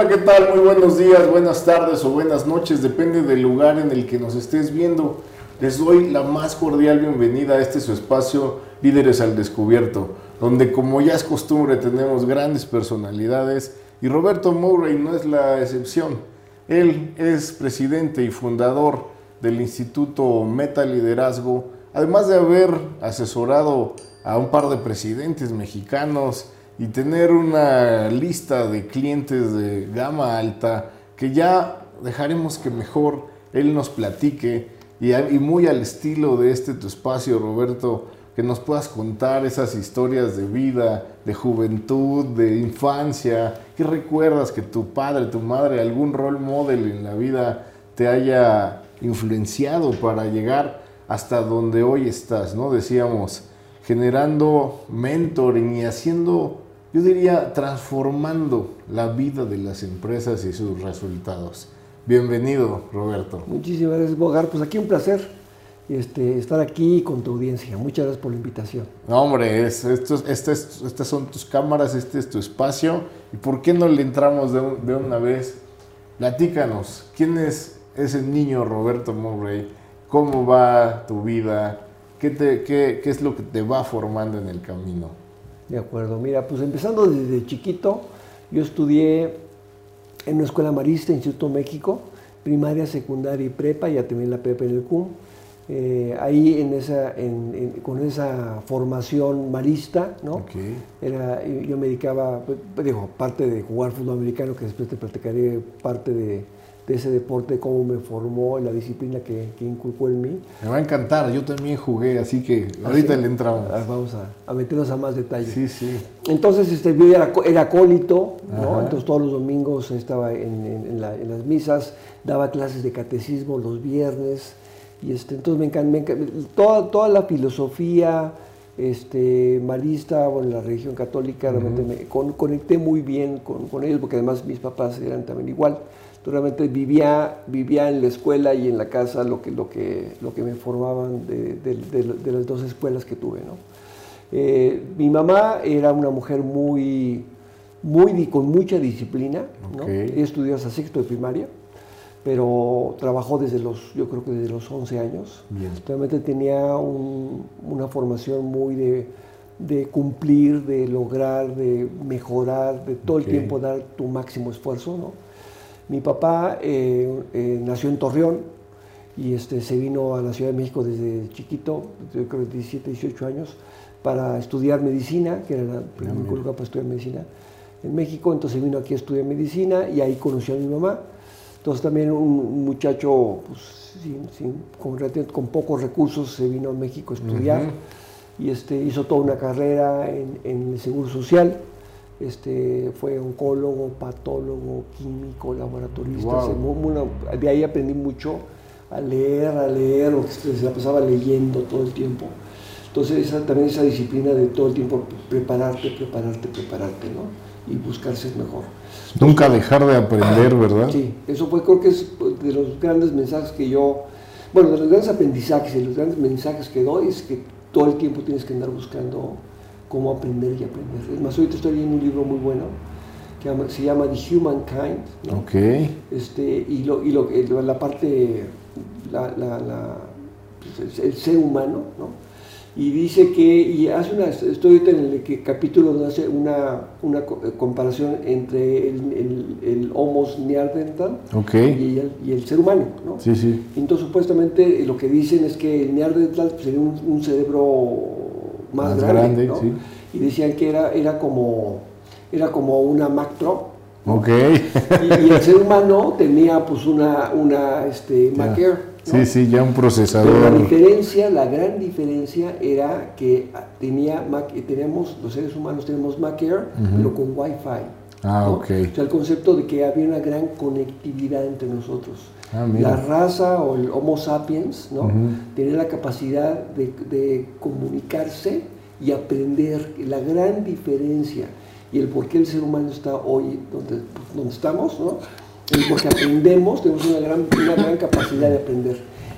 Hola, ¿qué tal? Muy buenos días, buenas tardes o buenas noches, depende del lugar en el que nos estés viendo. Les doy la más cordial bienvenida a este su espacio Líderes al Descubierto, donde como ya es costumbre tenemos grandes personalidades y Roberto Murray no es la excepción. Él es presidente y fundador del Instituto Meta Liderazgo, además de haber asesorado a un par de presidentes mexicanos y tener una lista de clientes de gama alta que ya dejaremos que mejor él nos platique y, muy al estilo de este tu espacio, Roberto, que nos puedas contar esas historias de vida, de juventud, de infancia, que recuerdas que tu padre, tu madre, algún role model en la vida te haya influenciado para llegar hasta donde hoy estás, ¿no? Decíamos, generando mentoring y haciendo, yo diría, transformando la vida de las empresas y sus resultados. Bienvenido, Roberto. Muchísimas gracias, Bogar. Pues aquí un placer este, estar aquí con tu audiencia. Muchas gracias por la invitación. No, hombre, es, este es, estas son tus cámaras, este es tu espacio. ¿Y por qué no le entramos de, de una vez? Platícanos, ¿quién es ese niño Roberto Murray? ¿Cómo va tu vida? ¿Qué, te, qué, ¿Qué es lo que te va formando en el camino? De acuerdo, mira, pues empezando desde chiquito, yo estudié en una escuela marista, Instituto México, primaria, secundaria y prepa, ya también la prepa en el CUM. Eh, ahí en esa, en, en, con esa formación marista, ¿no? Okay. Era, yo me dedicaba, pues, digo, parte de jugar fútbol americano, que después te platicaré parte de, de ese deporte, cómo me formó, la disciplina que, que, inculcó en mí. Me va a encantar, yo también jugué, así que ahorita ¿Ah, le entramos. Vamos a, a, meternos a más detalles. Sí, sí. Entonces, este, yo era, era acólito, ¿no? entonces todos los domingos estaba en, en, en, la, en, las misas, daba clases de catecismo los viernes, y este, entonces me encanta, toda, toda la filosofía este, marista, bueno, la religión católica, uh -huh. realmente me con, conecté muy bien con, con ellos, porque además mis papás eran también igual realmente vivía, vivía en la escuela y en la casa lo que, lo que, lo que me formaban de, de, de, de las dos escuelas que tuve. ¿no? Eh, mi mamá era una mujer muy, muy con mucha disciplina, okay. ¿no? estudió hasta sexto de primaria, pero trabajó desde los, yo creo que desde los 11 años. Bien. Realmente tenía un, una formación muy de, de cumplir, de lograr, de mejorar, de todo okay. el tiempo dar tu máximo esfuerzo, ¿no? Mi papá eh, eh, nació en Torreón y este, se vino a la Ciudad de México desde chiquito, yo creo que 17, 18 años, para estudiar medicina, que era el único lugar para estudiar medicina en México. Entonces vino aquí a estudiar medicina y ahí conoció a mi mamá. Entonces también un muchacho pues, sin, sin, con, con, pocos recursos se vino a México a estudiar uh -huh. y este, hizo toda una carrera en, en el Seguro Social este, fue oncólogo, patólogo, químico, laboratorista. Wow. Una, de ahí aprendí mucho a leer, a leer, se la pasaba leyendo todo el tiempo. Entonces esa, también esa disciplina de todo el tiempo prepararte, prepararte, prepararte, ¿no? Y buscar ser mejor. Nunca dejar de aprender, ¿verdad? Sí, eso fue creo que es de los grandes mensajes que yo, bueno, de los grandes aprendizajes y los grandes mensajes que doy es que todo el tiempo tienes que andar buscando cómo aprender y aprender. Es más, ahorita estoy leyendo un libro muy bueno que se llama The Humankind. ¿no? Okay. Este, y, lo, y lo, la parte, la, la, la, pues, el ser humano, ¿no? Y dice que, y hace una, estoy ahorita en el que, capítulo donde hace una, una comparación entre el, el, el Homo neanderthal okay. y, el, y, el, ser humano, ¿no? Sí, sí. Entonces, supuestamente, lo que dicen es que el neanderthal sería un, un cerebro más, más grande, grande ¿no? sí. y decían que era, era, como, era como una Mac Pro. Ok. Y, y, el ser humano tenía pues una, una este, Mac Air. ¿no? Sí, sí, ya un procesador. Pero la diferencia, la gran diferencia era que tenía Mac, teníamos, los seres humanos tenemos Mac Air, uh -huh. pero con Wi-Fi. Ah, ¿no? ok. O sea, el concepto de que había una gran conectividad entre nosotros. Ah, la raza o el Homo sapiens ¿no? Uh -huh. tenía la capacidad de, de, comunicarse y aprender. La gran diferencia y el por qué el ser humano está hoy donde, donde estamos, ¿no? el porque aprendemos, tenemos una gran, una gran capacidad de aprender.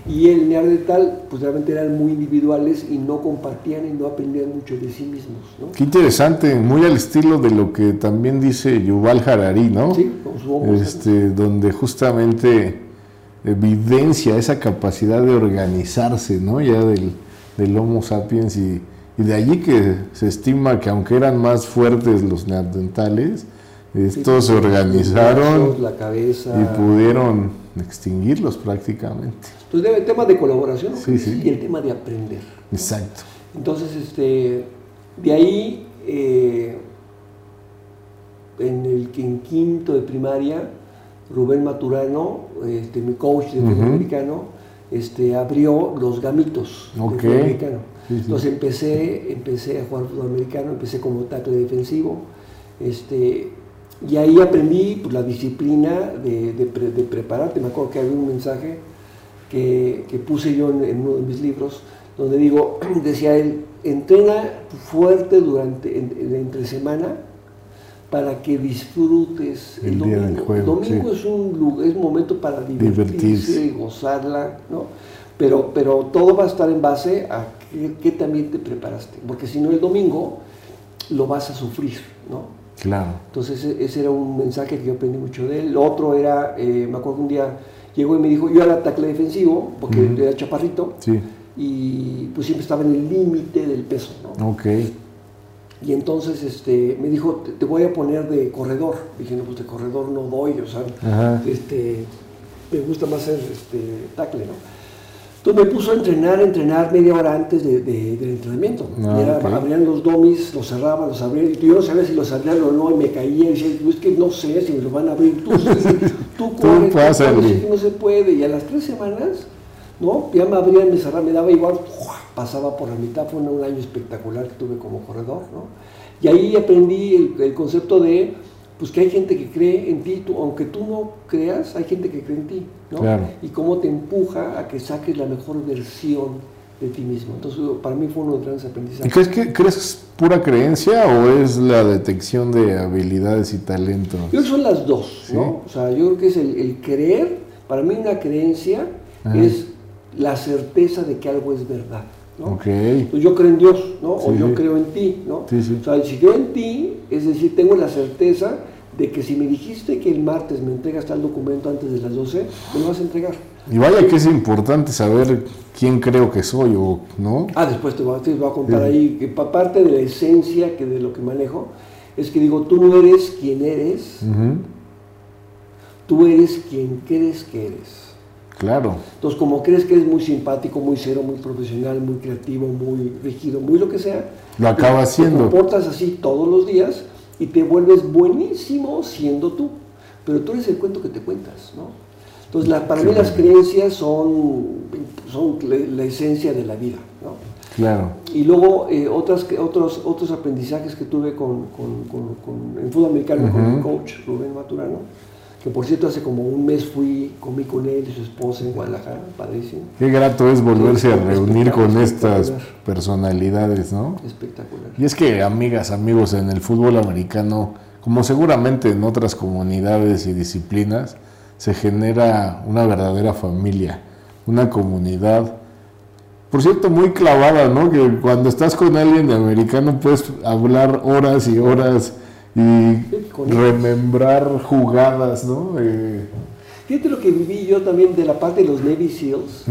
Y el Neandertal, pues realmente eran muy individuales y no compartían y no aprendían mucho de sí mismos. ¿no? Qué interesante, muy al estilo de lo que también dice Yuval Harari, ¿no? Sí, con este, donde justamente evidencia esa capacidad de organizarse, ¿no? Ya del, del Homo sapiens y, y de allí que se estima que aunque eran más fuertes los neandertales, estos se organizaron la cabeza, y pudieron extinguirlos prácticamente. Entonces, el tema de colaboración Sí, sí. y el tema de aprender. Exacto. Entonces, este, de ahí, eh, en el en quinto de primaria, Rubén Maturano, este, mi coach de fútbol americano, este, abrió los gamitos Ok. de fútbol americano. Sí. Entonces empecé, empecé a jugar fútbol americano, empecé como tackle defensivo, este, y ahí aprendí pues, la disciplina de, de pre- de prepararte. Me acuerdo que había un mensaje que, que puse yo en, en uno de mis libros, donde digo, decía él, entrena fuerte durante en- en- entre semana para que disfrutes el, El día domingo. del juego, el domingo sí. es un lugar, es un momento para divertirse, gozarla, ¿no? Pero, pero todo va a estar en base a qué, qué también te preparaste, porque si no el domingo lo vas a sufrir, ¿no? Claro. Entonces ese, ese era un mensaje que yo aprendí mucho de él. Lo otro era, eh, me acuerdo que un día llegó y me dijo, yo era tackle defensivo, porque era chaparrito, Sí. y pues siempre estaba en el límite del peso, ¿no? Ok. Y entonces este, me dijo, te, te voy a poner de corredor. Dije, no, pues de corredor no doy, o sea, Ajá. este, me gusta más ser este, tackle, ¿no? Entonces me puso a entrenar, a entrenar media hora antes de- de- del entrenamiento. Ah, era-. Abrían los domis, los cerraban, los abrían, y yo no sabía si los abrían o no, y me caía, y decía, es que no sé si me los van a abrir, tú, tú, corre, tú corre, sí, no se puede. Y a las tres semanas, ¿no? Ya me abrían, me cerraban, me daba igual, pasaba por la mitad, fue un, un año espectacular que tuve como corredor, ¿no? Y ahí aprendí el, el concepto de, pues que hay gente que cree en ti, tú, aunque tú no creas, hay gente que cree en ti, ¿no? Claro. Y cómo te empuja a que saques la mejor versión de ti mismo. Entonces, para mí fue uno de los grandes ¿Y aprendizajes. crees que crees que es pura creencia o es la detección de habilidades y talentos? Yo creo que son las dos, Sí. ¿no? O sea, yo creo que es el, el creer, para mí una creencia es la certeza de que algo es verdad, ¿no? Ok. Pues yo creo en Dios, ¿no? o yo creo en ti, ¿no? Sí, sí. O sea, si creo en ti, es decir, tengo la certeza de que si me dijiste que el martes me entregas tal documento antes de las 12, me lo vas a entregar. Y vaya que es importante saber quién creo que soy o no. Ah, después te voy, a- te voy a contar ahí que pa- parte de la esencia que de lo que manejo es que digo, tú no eres quien eres, tú eres quien crees que eres. Claro. Entonces, como crees que eres muy simpático, muy cero, muy profesional, muy creativo, muy rígido, muy lo que sea, Lo acabas te siendo. comportas así todos los días y te vuelves buenísimo siendo tú. Pero tú eres el cuento que te cuentas, ¿no? Entonces, la- para mí las creencias son, son la, la esencia de la vida, ¿no? Claro. Y luego eh, otras, otros, otros aprendizajes que tuve con, con, con- con- en fútbol americano con mi coach Rubén Maturano, que por cierto hace como un mes fui, comí con él y su esposa en Guadalajara, padrísimo, Qué grato es volverse a reunir con estas personalidades, ¿no? espectacular. Y es que, amigas, amigos, en el fútbol americano, como seguramente en otras comunidades y disciplinas, se genera una verdadera familia, una comunidad. Por cierto, muy clavada, ¿no? Que cuando estás con alguien de americano puedes hablar horas y horas y remembrar jugadas, ¿no? Eh, Fíjate lo que viví yo también de la parte de los Navy SEALs.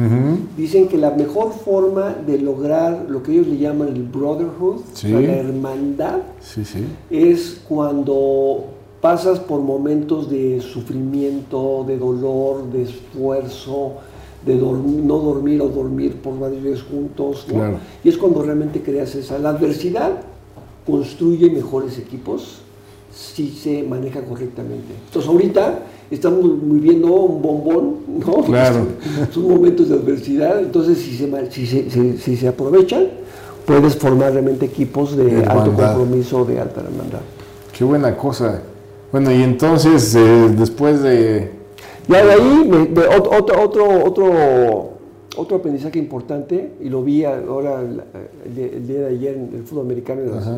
Dicen que la mejor forma de lograr lo que ellos le llaman el brotherhood, Sí. o sea, la hermandad, Sí, sí. es cuando pasas por momentos de sufrimiento, de dolor, de esfuerzo, de dorm- no dormir o dormir por varios días juntos. ¿no? Claro. Y es cuando realmente creas esa. La adversidad construye mejores equipos si se maneja correctamente. Entonces ahorita estamos viviendo un bombón, ¿no? Claro. Son momentos de adversidad, entonces si se, si se, si- si se aprovechan, puedes formar realmente equipos de alto compromiso, de alta hermandad. Qué buena cosa. Bueno, y entonces, eh, después de... Ya de ahí, me- de otro, otro, otro, otro aprendizaje importante, y lo vi ahora el, el día- de ayer en el fútbol americano, en las, Ajá.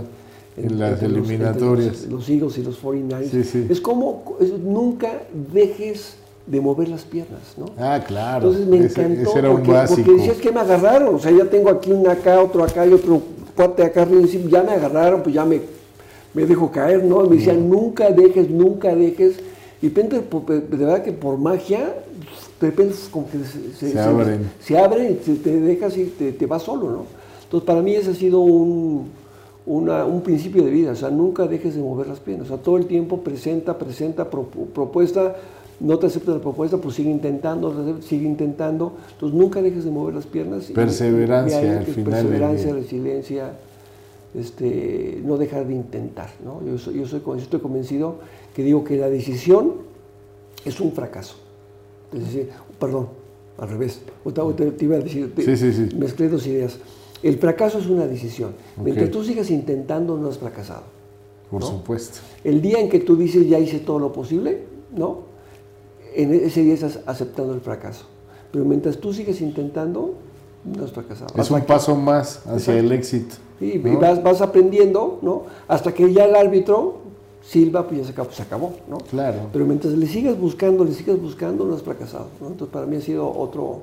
En las entre eliminatorias. Los, los Eagles y los 49ers, Sí, sí. es como es- nunca dejes de mover las piernas, ¿no? Ah, claro. Entonces me Ese- encantó ese era un porque, básico. porque decías que me agarraron, o sea, ya tengo aquí una acá, otro acá y otro cuate acá arriba, y ya me agarraron, pues ya me, me dejo caer, ¿no? Y me decían, nunca dejes, nunca dejes. Y de repente, de verdad que por magia, de repente como que se, Se abren. se abren te, te dejas y te, te vas solo, ¿no? Entonces para mí ese ha sido un, una- un principio de vida, o sea, nunca dejes de mover las piernas, o sea, todo el tiempo presenta, presenta, pro- propuesta, no te aceptas la propuesta, pues sigue intentando, sigue intentando, entonces nunca dejes de mover las piernas. y- Perseverancia y al final Perseverancia, resiliencia, este, no dejar de intentar, ¿no? Yo, soy, yo, soy, yo estoy convencido que digo que la decisión es un fracaso. Es decir, perdón, al revés. Te, te iba a decir, te- Sí, sí, sí. mezclé dos ideas. El fracaso es una decisión. Mientras tú sigas intentando, no has fracasado. Por ¿no? supuesto. El día en que tú dices ya hice todo lo posible, ¿no? En ese día estás aceptando el fracaso. Pero mientras tú sigues intentando, no has fracasado. Es un paso más hacia Exacto. el éxito. Sí, y vas, vas aprendiendo, ¿no? Hasta que ya el árbitro silba, pues ya se acabó, se acabó, ¿no? Claro. Pero mientras le sigas buscando, le sigas buscando, no has fracasado, ¿no? Entonces para mí ha sido otro,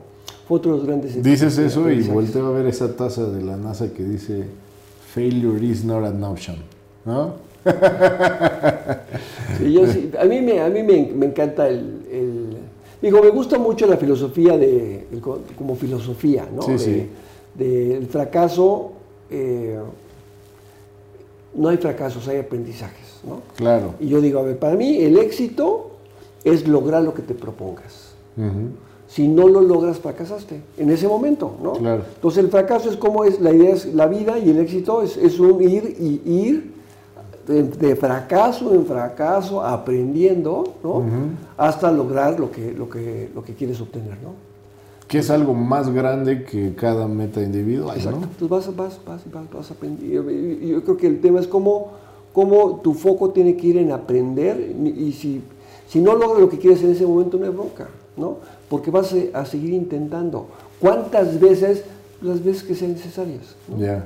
fue grandes Dices eso y volteo a ver esa taza de la NASA que dice Failure is not an option. ¿No? Sí, yo sí, a mí me, a mí me, me encanta el, el- Digo, me gusta mucho la filosofía de... el como filosofía, ¿no? Sí, de, sí. del fracaso... eh, no hay fracasos, hay aprendizajes, ¿no? Claro. Y yo digo, a ver, para mí el éxito es lograr lo que te propongas. Ujú. Si no lo logras, fracasaste en ese momento, ¿no? Claro. Entonces el fracaso es como es, la idea es la vida y el éxito es, es un ir y ir de, de fracaso en fracaso, aprendiendo, ¿no? Hasta lograr lo que, lo, que, lo que quieres obtener, ¿no? Que es algo más grande que cada meta individual, Exacto. ¿no? Entonces vas, vas, vas, vas, vas aprendiendo. Yo creo que el tema es cómo, cómo tu foco tiene que ir en aprender y si, si no logras lo que quieres en ese momento no hay bronca, ¿no? Porque vas a, a seguir intentando. ¿Cuántas veces? Las veces que sean necesarias.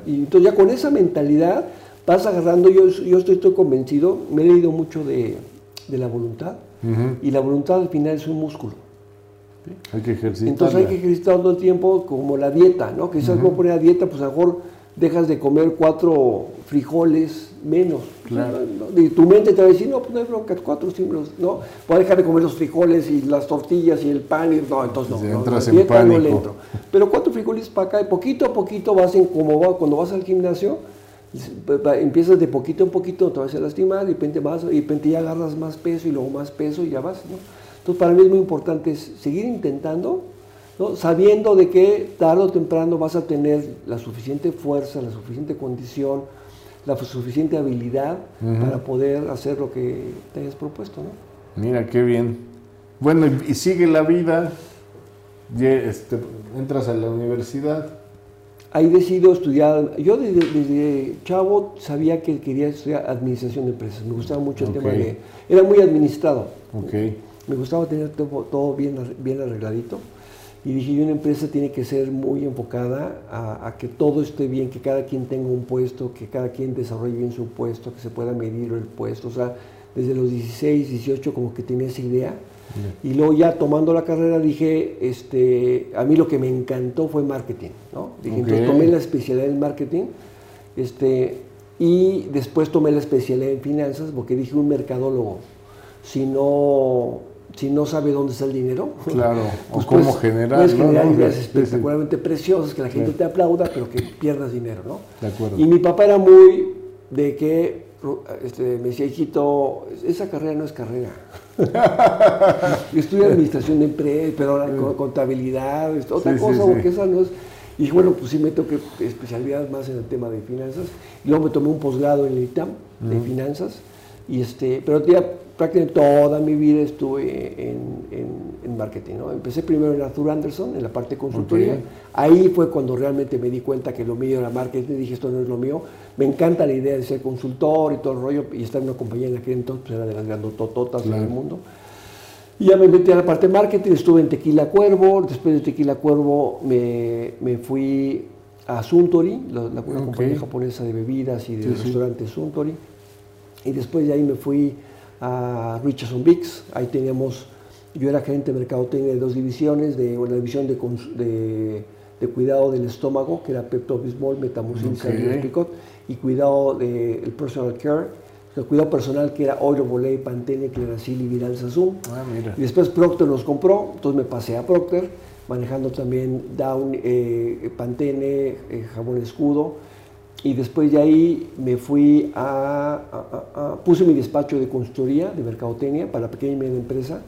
Y entonces ya con esa mentalidad vas agarrando, yo, yo estoy, estoy convencido, me he leído mucho de, de la voluntad y la voluntad al final es un músculo. Hay que ejercitar. Entonces hay que ejercitar todo el tiempo como la dieta, ¿no? Que si sabes cómo poner la dieta, pues a lo mejor dejas de comer cuatro frijoles menos. Claro. ¿no? Y tu mente te va a decir, no, pues no hay bronca, cuatro símbolos, ¿no? Voy a dejar de comer los frijoles y las tortillas y el pan, y no, entonces no. No, entras la en dieta no le pánico. entro. Pero cuatro frijoles para acá y poquito a poquito vas en, como va, cuando vas al gimnasio, empiezas de poquito en poquito, te vas a lastimar, y de repente vas, de repente ya agarras más peso y luego más peso y ya vas, ¿no? Entonces para mí es muy importante seguir intentando, ¿no? sabiendo de que tarde o temprano vas a tener la suficiente fuerza, la suficiente condición, la suficiente habilidad para poder hacer lo que te hayas propuesto, ¿no? Mira, qué bien. Bueno, y, sigue la vida. este, entras a la universidad. Ahí decido estudiar, yo desde, desde chavo sabía que quería estudiar administración de empresas, me gustaba mucho el Ok. tema de, era muy administrado, Ok. me gustaba tener todo, todo bien, bien arregladito y dije, una empresa tiene que ser muy enfocada a, a que todo esté bien, que cada quien tenga un puesto, que cada quien desarrolle bien su puesto, que se pueda medir el puesto, o sea, desde los 16, 18 como que tenía esa idea. Y luego ya tomando la carrera dije, este, a mí lo que me encantó fue marketing, ¿no? Dije, entonces tomé la especialidad en marketing, este, y después tomé la especialidad en finanzas porque dije un mercadólogo, si no, si no sabe dónde está el dinero, Claro. pues o cómo puedes- generar. puedes generar ¿no? ideas Sí, sí. espectacularmente preciosas, que la gente Sí. te aplauda, pero que pierdas dinero, ¿no? De acuerdo. Y mi papá era muy de que este, me decía, hijito, esa carrera no es carrera. Yo estudié administración de empresas, pero ahora con- contabilidad, esto, otra cosa, porque esa no es. Y bueno, pues sí me toqué especialidad más en el tema de finanzas. Y luego me tomé un posgrado en el ITAM de finanzas. Y este, pero ya prácticamente toda mi vida estuve en, en- en marketing. ¿no? Empecé primero en Arthur Anderson, en la parte de consultoría. Ahí fue cuando realmente me di cuenta que lo mío era marketing. Dije, esto no es lo mío. Me encanta la idea de ser consultor y todo el rollo. Y estar en una compañía en aquel entonces pues, era de las grandotototas Claro. del mundo. Y ya me metí a la parte de marketing, estuve en Tequila Cuervo, después de Tequila Cuervo me, me fui a Suntory, la, la- una compañía japonesa de bebidas y de Sí, sí. restaurantes Suntory. Y después de ahí me fui a Richardson Biggs, ahí teníamos yo era gerente de mercadotecnia de dos divisiones, de una división de, de, de cuidado del estómago, que era Pepto Bismol, Metamucil, okay. Picot, y cuidado del personal care, el cuidado personal que era Oilo, Voley, Pantene, Clearasil y Viral Sazum. Ah. Y después Procter nos compró, entonces me pasé a Procter, manejando también Down, eh, Pantene, eh, Jabón Escudo. Y después de ahí me fui a, puse mi despacho de consultoría de mercadotecnia para pequeña y media empresa.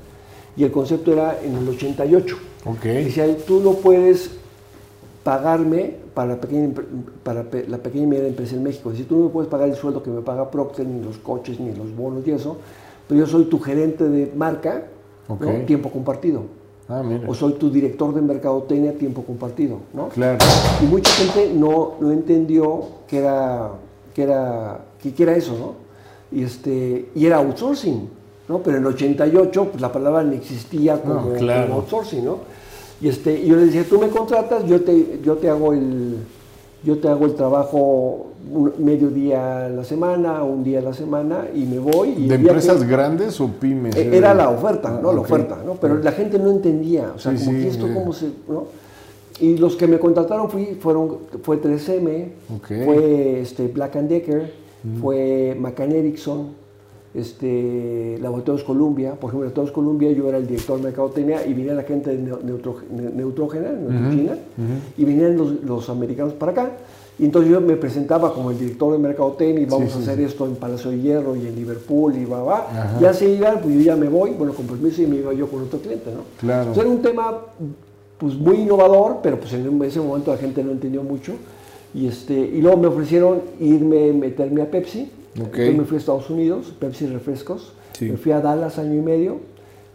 Y el concepto era en el 88. Okay. Decía, tú no puedes pagarme para la pequeña, para la pequeña y media empresa en México. Si tú no me puedes pagar el sueldo que me paga Procter, ni los coches, ni los bonos y eso, pero yo soy tu gerente de marca, tiempo compartido. Ah. O soy tu director de mercadotecnia tiempo compartido, ¿no? Claro. Y mucha gente no, no entendió que era, que, era, que, era eso, ¿no? Y, este, y era outsourcing, ¿no? Pero en el 88 pues, la palabra no existía como, como outsourcing, ¿no? Y, este, yo le decía, tú me contratas, yo te, yo te hago el yo te hago el trabajo medio día a la semana, un día a la semana y me voy. Y ¿De empresas grandes o pymes? E, era la oferta, ¿no? La oferta, ¿no? Pero la gente no entendía, o sea, como que esto cómo se, ¿no? Y los que me contrataron fui, fueron, fue 3M, fue este, Black and Decker, fue McCann Erickson, este, Laboratorios Columbia, por ejemplo, Laboratorios Columbia yo era el director de mercadotecnia y venía la gente de Neutrógena, Neutrogena, y venían los, americanos para acá. Y entonces yo me presentaba como el director de mercadotecnia y vamos a hacer esto en Palacio de Hierro y en Liverpool y va, va. Ya se iban, pues yo ya me voy, bueno, con permiso y me iba yo con otro cliente, ¿no? Claro. Entonces era un tema pues muy innovador, pero pues en ese momento la gente no entendió mucho. Y, este, y luego me ofrecieron irme, meterme a Pepsi, me fui a Estados Unidos, Pepsi Refrescos. Me fui a Dallas año y medio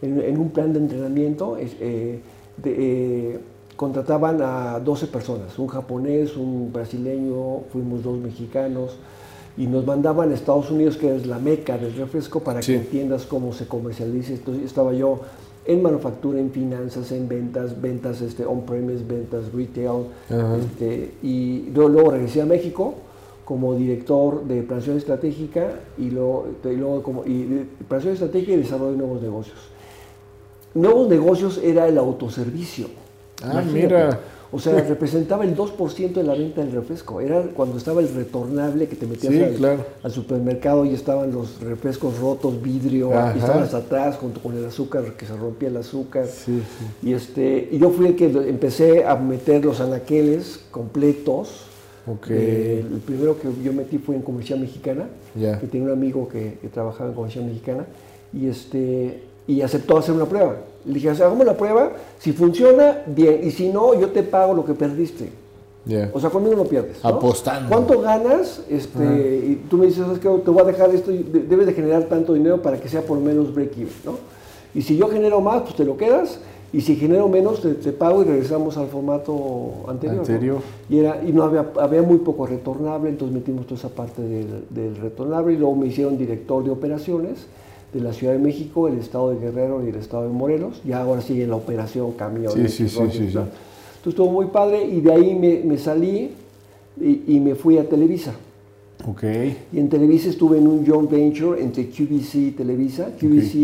en, un plan de entrenamiento. Eh, eh, contrataban a 12 personas, un japonés, un brasileño, fuimos dos mexicanos y nos mandaban a Estados Unidos, que es la meca del refresco, para que entiendas cómo se comercializa. Entonces estaba yo en manufactura, en finanzas, en ventas, ventas este, on-premise, ventas retail. Este, y luego regresé a México como director de planificación estratégica y luego, como y planificación estratégica y desarrollo de nuevos negocios. Nuevos negocios era el autoservicio. Ah, mira. O sea, representaba el 2% de la venta del refresco. Era cuando estaba el retornable que te metías al, supermercado y estaban los refrescos rotos, vidrio, y estaban atrás junto con el azúcar, que se rompía el azúcar. Y, este, y yo fui el que empecé a meter los anaqueles completos Okay. el primero que yo metí fue en Comercial Mexicana, que tenía un amigo que, trabajaba en Comercial Mexicana, y, este, y aceptó hacer una prueba. Le dije, hagamos la prueba, si funciona, bien, y si no, yo te pago lo que perdiste. O sea, conmigo no pierdes. Apostando. ¿Cuánto ganas? Este, y tú me dices, es que te voy a dejar esto, debes de generar tanto dinero para que sea por menos break-even, ¿no? Y si yo genero más, pues te lo quedas, y si genero menos, te, pago y regresamos al formato anterior. Y, era, y no había, había muy poco retornable, entonces metimos toda esa parte del, retornable y luego me hicieron director de operaciones de la Ciudad de México, el Estado de Guerrero y el Estado de Morelos. Ya ahora sigue la operación camiones. Sí, sí, sí, sí, Entonces estuvo muy padre y de ahí me, salí y, y me fui a Televisa. Okay. Y en Televisa estuve en un joint venture entre QVC y Televisa. QVC,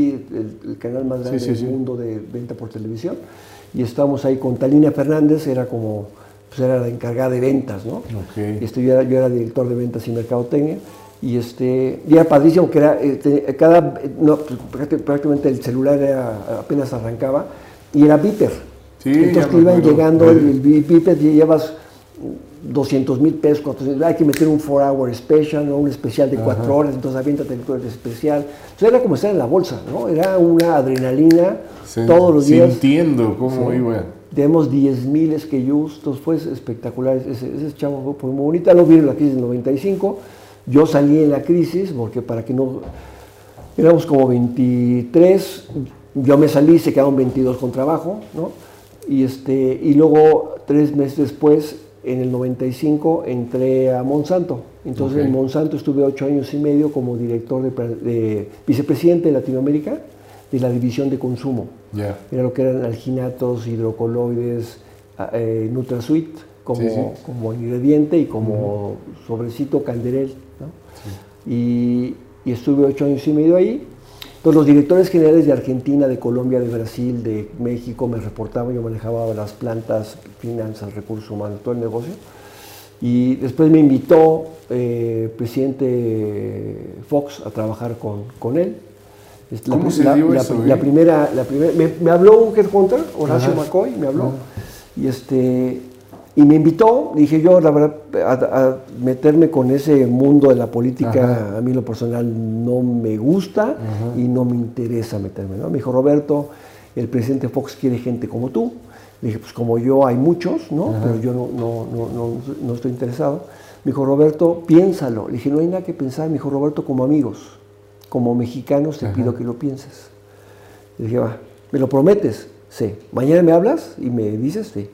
el, canal más grande del mundo de venta por televisión. Y estábamos ahí con Talina Fernández, era como, pues era la encargada de ventas, ¿no? Okay. Este, yo, era, director de ventas y mercadotecnia. Y, este, y era padrísimo que era, este, cada, no, pues, prácticamente el celular era, apenas arrancaba y era Viper. Sí, Entonces que iban llegando el, el Viper y llevas 200 mil pesos, 400, hay que meter un 4-hour special, ¿no? un especial de 4 horas, entonces aviéntate el especial. Entonces era como estar en la bolsa, ¿no? Era una adrenalina todos los días. Sintiendo cómo iba. Tenemos 10 mil SKUs, entonces fue espectacular. Ese, ese chavo fue muy bonita, lo vi en la crisis del 95. Yo salí en la crisis, porque para que no. Éramos como 23, yo me salí, se quedaron 22 con trabajo, ¿no? Y, este, y luego, tres meses después, en el 95 entré a Monsanto. Entonces en Monsanto estuve ocho años y medio como director de, vicepresidente de Latinoamérica de la división de consumo. Era lo que eran alginatos, hidrocoloides, eh, NutraSuite como, como ingrediente y como sobrecito canderel. Y, y, estuve ocho años y medio ahí. Entonces los directores generales de Argentina, de Colombia, de Brasil, de México me reportaban, yo manejaba las plantas, finanzas, recursos humanos, todo el negocio. Y después me invitó eh, el presidente Fox a trabajar con, con él. La, ¿Cómo se dio la, eso, la, eh? primera, la primera me, me, habló un headhunter, Horacio McCoy, me habló. Y, este, y me invitó, dije yo, la verdad, a, a meterme con ese mundo de la política, Ajá. a mí lo personal no me gusta Ajá. y no me interesa meterme. ¿no? Me dijo, Roberto, el presidente Fox quiere gente como tú. Le dije, pues como yo hay muchos, ¿no? Ajá. Pero yo no, no, no, no, estoy interesado. Me dijo, Roberto, piénsalo. Le dije, no hay nada que pensar. Me dijo, Roberto, como amigos, como mexicanos, te pido que lo pienses. Le dije, va, ¿me lo prometes? Sí. ¿Mañana me hablas y me dices? Sí.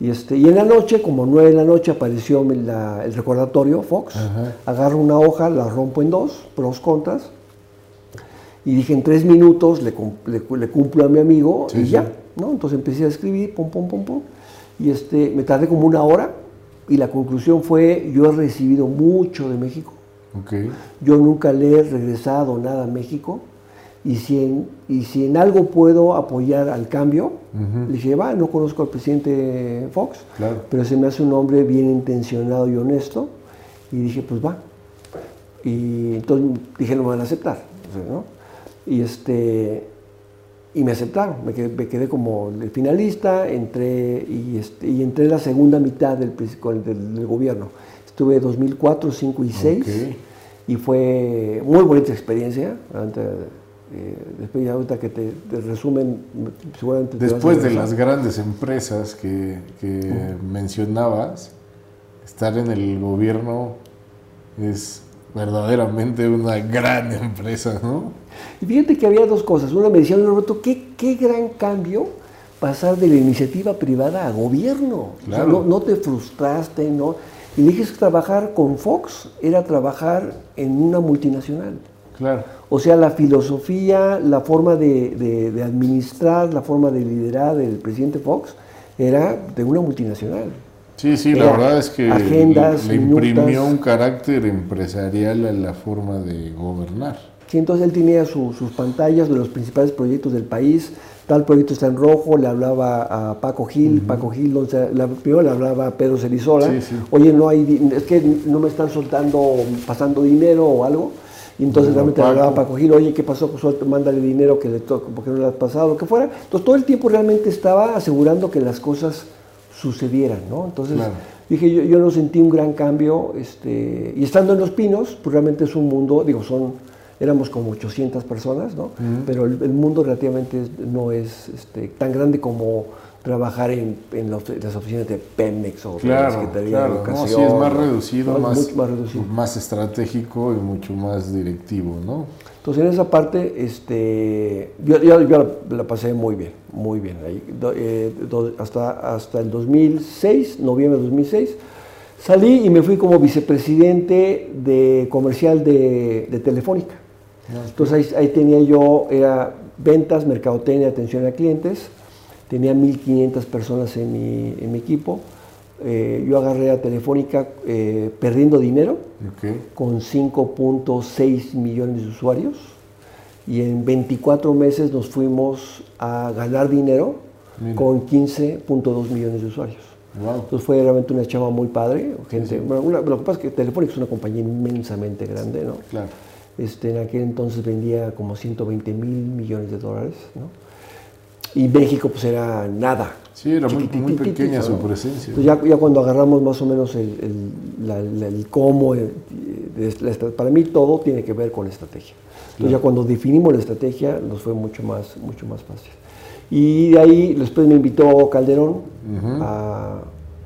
Y, este, y en la noche, como nueve de la noche, apareció la, el recordatorio Fox. Ajá. Agarro una hoja, la rompo en dos, pros, contras. Y dije, en tres minutos le, le, le cumplo a mi amigo sí, y ya. Sí. ¿no? Entonces empecé a escribir, pum, pum, pum, pum. Y este, me tardé como una hora. Y la conclusión fue, yo he recibido mucho de México. Okay. Yo nunca le he regresado nada a México. Y si en, y si en algo puedo apoyar al cambio, uh -huh. le dije, va, no conozco al presidente Fox, claro. pero se me hace un hombre bien intencionado y honesto. Y dije, pues va. Y entonces dije, no me van a aceptar. ¿no? Y, este, y me aceptaron, me quedé, me quedé como el finalista, entré y, este, y entré en la segunda mitad del, del, del gobierno. Estuve 2004, 2005 y 2006 okay. y fue muy bonita experiencia. Eh, ahorita que te, te resumen, seguramente... Te después de las grandes empresas que, que uh -huh. mencionabas, estar en el gobierno es verdaderamente una gran empresa, ¿no? Y fíjate que había dos cosas. Una me decía, Roberto, ¿qué, qué gran cambio pasar de la iniciativa privada a gobierno. Claro. O sea, no, no, te frustraste, ¿no? Y dije que trabajar con Fox era trabajar en una multinacional. Claro. O sea, la filosofía, la forma de, de, de administrar, la forma de liderar del presidente Fox era de una multinacional. Sí, sí, la verdad es que agendas, le, le imprimió un carácter empresarial a la forma de gobernar. Sí, entonces él tenía su, sus pantallas de los principales proyectos del país, tal proyecto está en rojo, le hablaba a Paco Gil, uh -huh. Paco Gil, o sea, la, primero le hablaba a Pedro Cerizola, sí, sí. oye, no hay, es que no me están soltando, pasando dinero o algo, y entonces realmente Paco. le hablaba a Paco Gil, oye, ¿qué pasó? Pues mándale dinero que le toca, porque no le has pasado, lo que fuera. Entonces todo el tiempo realmente estaba asegurando que las cosas sucedieran, ¿no? Entonces claro. dije, yo, yo no sentí un gran cambio, este, y estando en Los Pinos, pues realmente es un mundo, digo, son éramos como 800 personas, ¿no? Uh -huh. Pero el, el, mundo relativamente no es este, tan grande como trabajar en, en, los, en, las oficinas de Pemex o claro, la Secretaría claro. de Educación. No, sí, es más reducido, más, mucho más reducido, más estratégico y mucho más directivo, ¿no? Entonces, en esa parte, este, yo, yo, yo la, la, pasé muy bien, muy bien. Ahí, eh, do, hasta, hasta el 2006, noviembre de 2006, salí y me fui como vicepresidente de comercial de, de Telefónica. Entonces ahí, ahí, tenía yo, era ventas, mercadotecnia, atención a clientes, tenía 1.500 personas en mi, en mi equipo. Eh, yo agarré a Telefónica eh, perdiendo dinero okay. con 5.6 millones de usuarios y en 24 meses nos fuimos a ganar dinero Mira. con 15.2 millones de usuarios. Wow. Entonces fue realmente una chava muy padre. Gente, sí, sí. Bueno, una, lo que pasa es que Telefónica es una compañía inmensamente grande, ¿no? Claro. Este, en aquel entonces vendía como 120 mil millones de dólares, ¿no? Y México pues era nada. Sí, era muy, muy pequeña su presencia. Entonces ya, ya, cuando agarramos más o menos el, el, la, la, el cómo, el, para mí todo tiene que ver con la estrategia. Entonces claro. ya cuando definimos la estrategia nos fue mucho más, mucho más fácil. Y de ahí después me invitó Calderón uh -huh. a,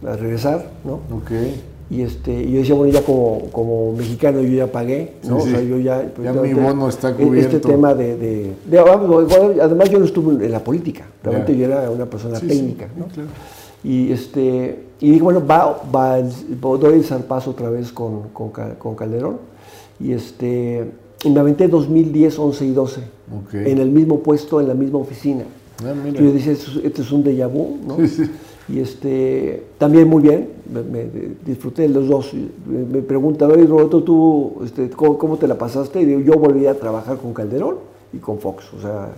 a, regresar, ¿no? Okay. Y este, yo decía, bueno, ya como, como mexicano yo ya pagué, ¿no? Sí, sí. O sea, yo ya... Pues, ya mi bono está cubierto. Este tema de... de, de vamos, además yo no estuve en la política, realmente yeah. yo era una persona sí, técnica, sí, ¿no? Claro. Y, este, y dije, bueno, va, va, doy el zarpazo otra vez con, con, con Calderón. Y, este, y me aventé 2010, 11 y 12, okay. en el mismo puesto, en la misma oficina. Ah, yo decía, este es un déjà vu, ¿no? Y este, también muy bien, me, me disfruté de los dos. Me, me preguntan, oye Roberto, ¿tú este, ¿cómo, ¿cómo, te la pasaste? Y digo, yo volví a trabajar con Calderón y con Fox. O sea,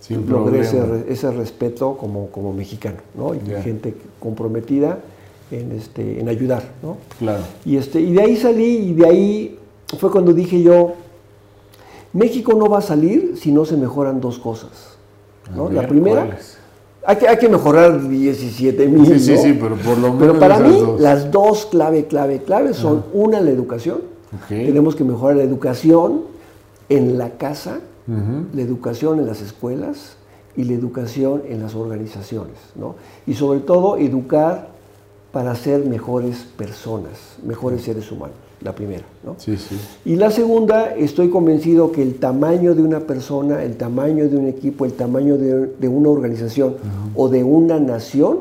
Sin logré ese, ese respeto como, como mexicano, ¿no? Y Ya. gente comprometida en, este, en ayudar, ¿no? Claro. Y, este, y de ahí salí y de ahí fue cuando dije yo, México no va a salir si no se mejoran dos cosas. ¿no? La primera, ¿cuáles? Hay que, hay que mejorar 17 mil. Sí, sí, sí, pero por lo menos Pero para mí, dos. las dos clave, clave, clave son una, la educación. Tenemos que mejorar la educación en la casa, la educación en las escuelas y la educación en las organizaciones. ¿no? Y sobre todo, educar para ser mejores personas, mejores seres humanos, la primera. ¿no? Sí, sí. Y la segunda, estoy convencido que el tamaño de una persona, el tamaño de un equipo, el tamaño de, de una organización o de una nación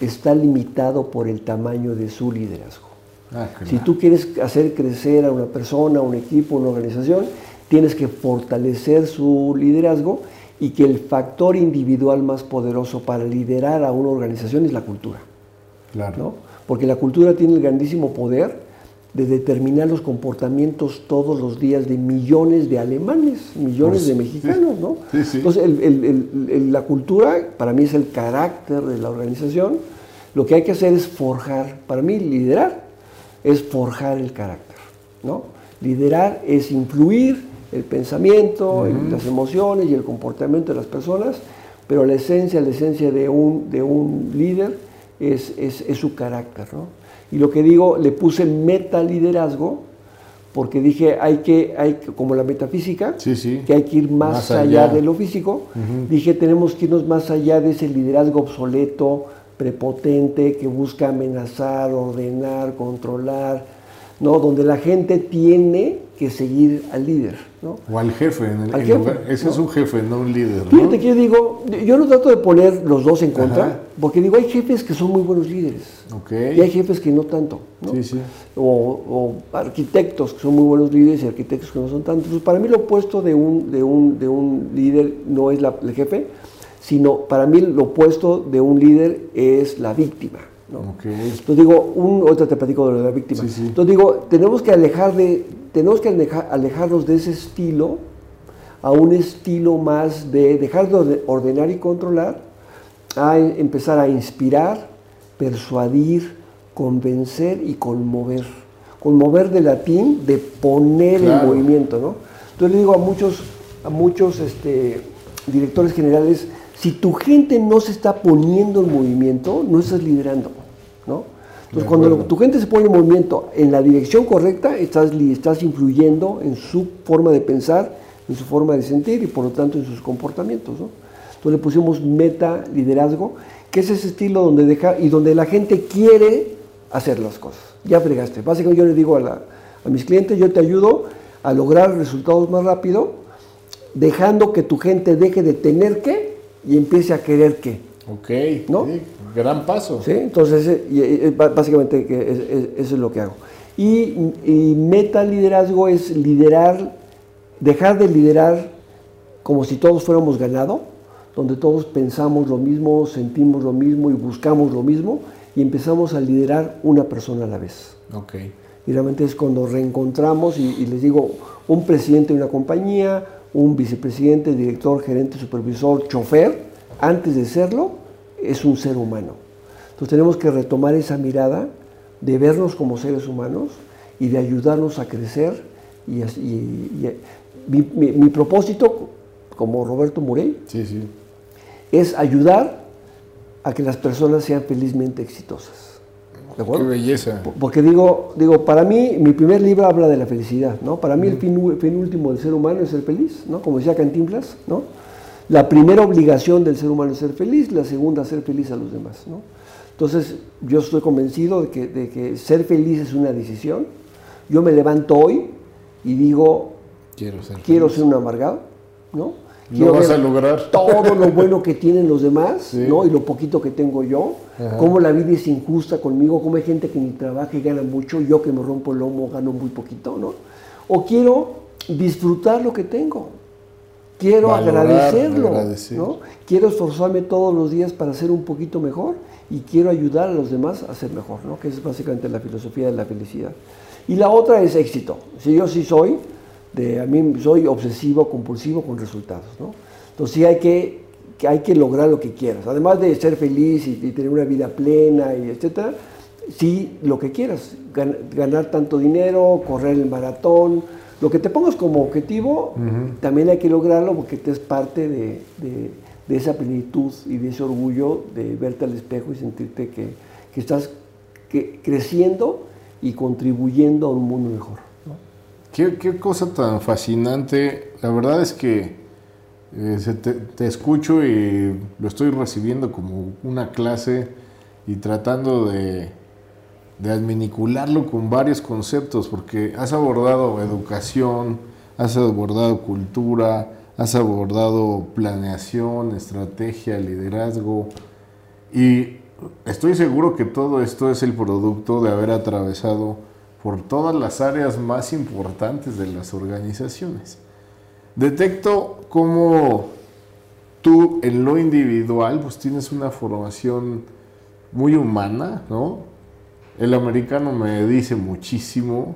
está limitado por el tamaño de su liderazgo. Ah, claro. Si tú quieres hacer crecer a una persona, un equipo, una organización, tienes que fortalecer su liderazgo y que el factor individual más poderoso para liderar a una organización es la cultura. Claro. ¿no? Porque la cultura tiene el grandísimo poder de determinar los comportamientos todos los días de millones de alemanes, millones Pues, de mexicanos, ¿no? sí, sí. Entonces, el- el- el- el- la cultura para mí es el carácter de la organización. Lo que hay que hacer es forjar, para mí liderar es forjar el carácter, ¿no? Liderar es influir el pensamiento, las emociones y el comportamiento de las personas, pero la esencia, la esencia de un, de un líder es, es- es su carácter, ¿no? Y lo que digo, le puse meta liderazgo porque dije, hay que, hay que- como la metafísica, Sí, sí. que hay que ir más, Más allá. allá. de lo físico. Dije, tenemos que irnos más allá de ese liderazgo obsoleto, prepotente, que busca amenazar, ordenar, controlar, ¿no? Donde la gente tiene que seguir al líder, ¿no? O al jefe. En el, Al en jefe, lugar- ese ¿no? es un jefe, no un líder. ¿no? Fíjate que yo digo, yo no trato de poner los dos en contra, Ajá. Porque digo, hay jefes que son muy buenos líderes y hay jefes que no tanto, ¿no? Sí, sí. o, o arquitectos que son muy buenos líderes y arquitectos que no son tantos. Entonces, para mí lo opuesto de un, de un, de un líder no es la- el jefe, sino para mí lo opuesto de un líder es la víctima. ¿no? Entonces digo, un, ahorita te platico de lo de la víctima. Sí. Entonces digo, tenemos que alejar de, tenemos que aleja- alejarnos de ese estilo a un estilo más de dejar de orde- ordenar y controlar, a em- empezar a inspirar, persuadir, convencer y conmover. Conmover de latín, de poner Claro. en movimiento, ¿no? Entonces le digo a muchos, a muchos este, directores generales, si tu gente no se está poniendo en movimiento, no estás liderando, ¿no? Entonces, cuando tu gente se pone en movimiento en la dirección correcta, estás, estás influyendo en su forma de pensar, en su forma de sentir y por lo tanto en sus comportamientos. ¿no? Entonces le pusimos meta liderazgo, que es ese estilo donde deja y donde la gente quiere hacer las cosas. Ya fregaste. Básicamente yo le digo a, la- a mis clientes, yo te ayudo a lograr resultados más rápido, dejando que tu gente deje de tener que y empiece a querer que. Ok. ¿No? Sí, gran paso. ¿sí? Entonces, eh, y- ba- básicamente eso es lo que hago. Y, y meta liderazgo es liderar, dejar de liderar como si todos fuéramos ganado, donde todos pensamos lo mismo, sentimos lo mismo y buscamos lo mismo, y empezamos a liderar una persona a la vez. Ok. Y realmente es cuando reencontramos, y, y les digo, un presidente de una compañía, un vicepresidente, director, gerente, supervisor, chofer, antes de serlo, es un ser humano. Entonces tenemos que retomar esa mirada de vernos como seres humanos y de ayudarnos a crecer. Y, y- y- mi, mi- mi propósito, como Roberto Murey, Sí, sí. Es ayudar a que las personas sean felizmente exitosas. ¿De Qué acuerdo? belleza. Porque digo, digo, para mí, mi primer libro habla de la felicidad, ¿no? Para mí el fin, último del ser humano es ser feliz, ¿no? Como decía Cantinflas, ¿no? La primera obligación del ser humano es ser feliz, la segunda hacer feliz a los demás, ¿no? Entonces, yo estoy convencido de que, de que ser feliz es una decisión. Yo me levanto hoy y digo, Quiero ser. quiero feliz. ser un amargado, ¿no? Quiero vas ver a lograr. todo lo bueno que tienen los demás, Sí. ¿no? Y lo poquito que tengo yo, Ajá. cómo la vida es injusta conmigo, cómo hay gente que ni trabaja y gana mucho, yo que me rompo el lomo gano muy poquito, ¿no? O quiero disfrutar lo que tengo. Quiero Valorar, agradecerlo, agradecer. ¿no? Quiero esforzarme todos los días para ser un poquito mejor y quiero ayudar a los demás a ser mejor, ¿no? Que es básicamente la filosofía de la felicidad. Y la otra es éxito. Si yo sí soy de, a mí soy obsesivo, compulsivo con resultados, ¿no? Entonces sí hay que, que hay que lograr lo que quieras, además de ser feliz y, tener una vida plena y etcétera, sí lo que quieras, ganar tanto dinero, correr el maratón, lo que te pongas como objetivo, también hay que lograrlo porque te es parte de, de, esa plenitud y de ese orgullo de verte al espejo y sentirte que, que estás que, creciendo y contribuyendo a un mundo mejor. Qué, qué, cosa tan fascinante. La verdad es que eh, te, te, escucho y lo estoy recibiendo como una clase y tratando de, de adminicularlo con varios conceptos, porque has abordado educación, has abordado cultura, has abordado planeación, estrategia, liderazgo, y estoy seguro que todo esto es el producto de haber atravesado por todas las áreas más importantes de las organizaciones. Detecto cómo tú en lo individual pues tienes una formación muy humana, ¿no? El americano me dice muchísimo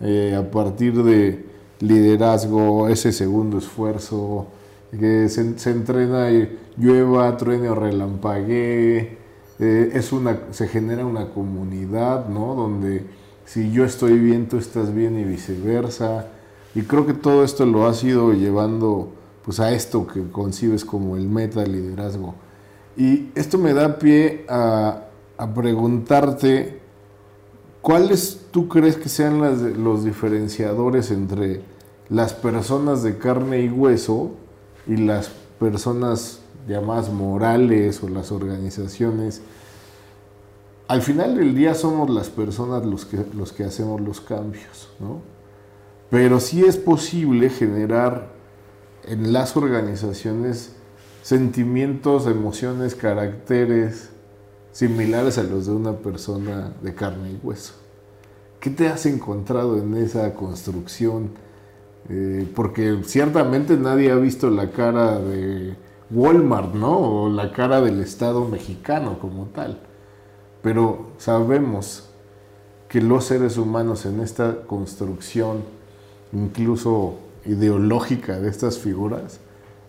eh, a partir de liderazgo, ese segundo esfuerzo, que se, entrena y llueva, truene o relampaguee, eh, es una, se genera una comunidad, ¿no? Donde si yo estoy bien, tú estás bien y viceversa. Y creo que todo esto lo has ido llevando pues a esto que concibes como el meta liderazgo. Y esto me da pie a, a preguntarte ¿Cuáles tú crees que sean los diferenciadores entre las personas de carne y hueso y las personas llamadas morales o las organizaciones? Al final del día somos las personas los que, los que hacemos los cambios, ¿no? Pero sí es posible generar en las organizaciones sentimientos, emociones, caracteres, similares a los de una persona de carne y hueso. ¿Qué te has encontrado en esa construcción? Eh, porque ciertamente nadie ha visto la cara de Walmart, ¿no? O la cara del Estado mexicano como tal. Pero sabemos que los seres humanos en esta construcción, incluso ideológica de estas figuras,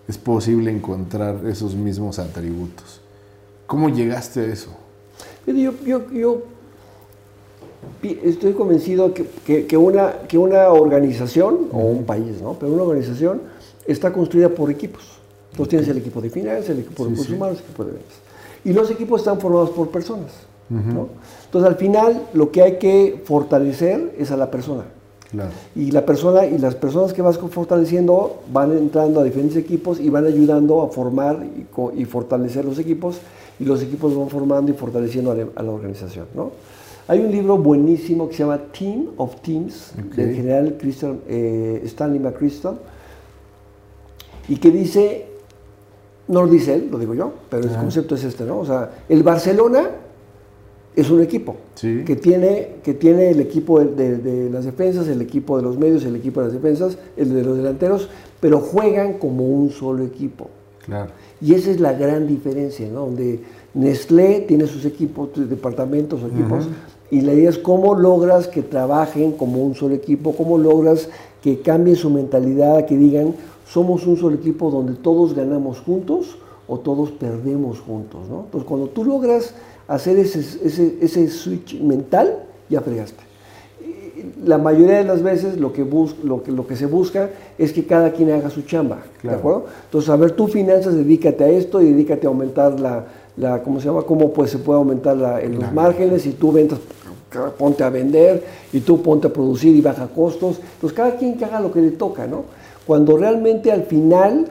es posible encontrar esos mismos atributos. ¿Cómo llegaste a eso? Yo, yo, estoy convencido que, que, una, que una organización, o un país, ¿no? pero una organización está construida por equipos. Entonces tienes el equipo de finanzas, el equipo de recursos humanos, el equipo de ventas. Y los equipos están formados por personas. ¿No? Entonces al final lo que hay que fortalecer es a la persona. Y la persona y las personas que vas fortaleciendo van entrando a diferentes equipos y van ayudando a formar y, y fortalecer los equipos y los equipos van formando y fortaleciendo a la, organización. ¿no? Hay un libro buenísimo que se llama Team of Teams, del general eh, Stanley McChrystal, y que dice, no lo dice él, lo digo yo, pero el concepto es este, ¿no? O sea, el Barcelona es un equipo que, tiene, que tiene el equipo de, de, las defensas, el equipo de los medios, el equipo de las defensas, el de los delanteros, pero juegan como un solo equipo. Claro. Y esa es la gran diferencia, ¿no? Donde Nestlé tiene sus equipos, sus departamentos, sus equipos, y la idea es cómo logras que trabajen como un solo equipo, cómo logras que cambien su mentalidad, que digan, somos un solo equipo donde todos ganamos juntos o todos perdemos juntos, ¿no? Entonces, cuando tú logras hacer ese, ese, ese switch mental, ya fregaste la mayoría de las veces lo que, lo, que, lo que se busca es que cada quien haga su chamba, ¿de acuerdo? Entonces, a ver, tú finanzas, dedícate a esto y dedícate a aumentar la, la ¿cómo se llama? ¿Cómo pues, se puede aumentar la, en los márgenes? Y tú ventas, ponte a vender, y tú ponte a producir y baja costos. Entonces, cada quien que haga lo que le toca, ¿no? Cuando realmente al final,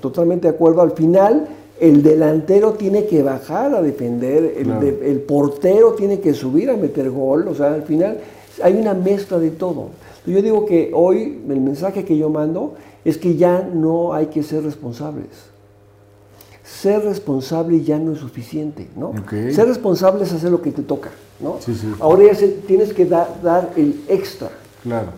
totalmente de acuerdo, al final el delantero tiene que bajar a defender, el, el portero tiene que subir a meter gol, o sea, al final hay una mezcla de todo. Yo digo que hoy el mensaje que yo mando es que ya no hay que ser responsables. Ser responsable ya no es suficiente, ¿no? Ser responsable es hacer lo que te toca, ¿no? Ahora ya tienes que dar el extra. Claro.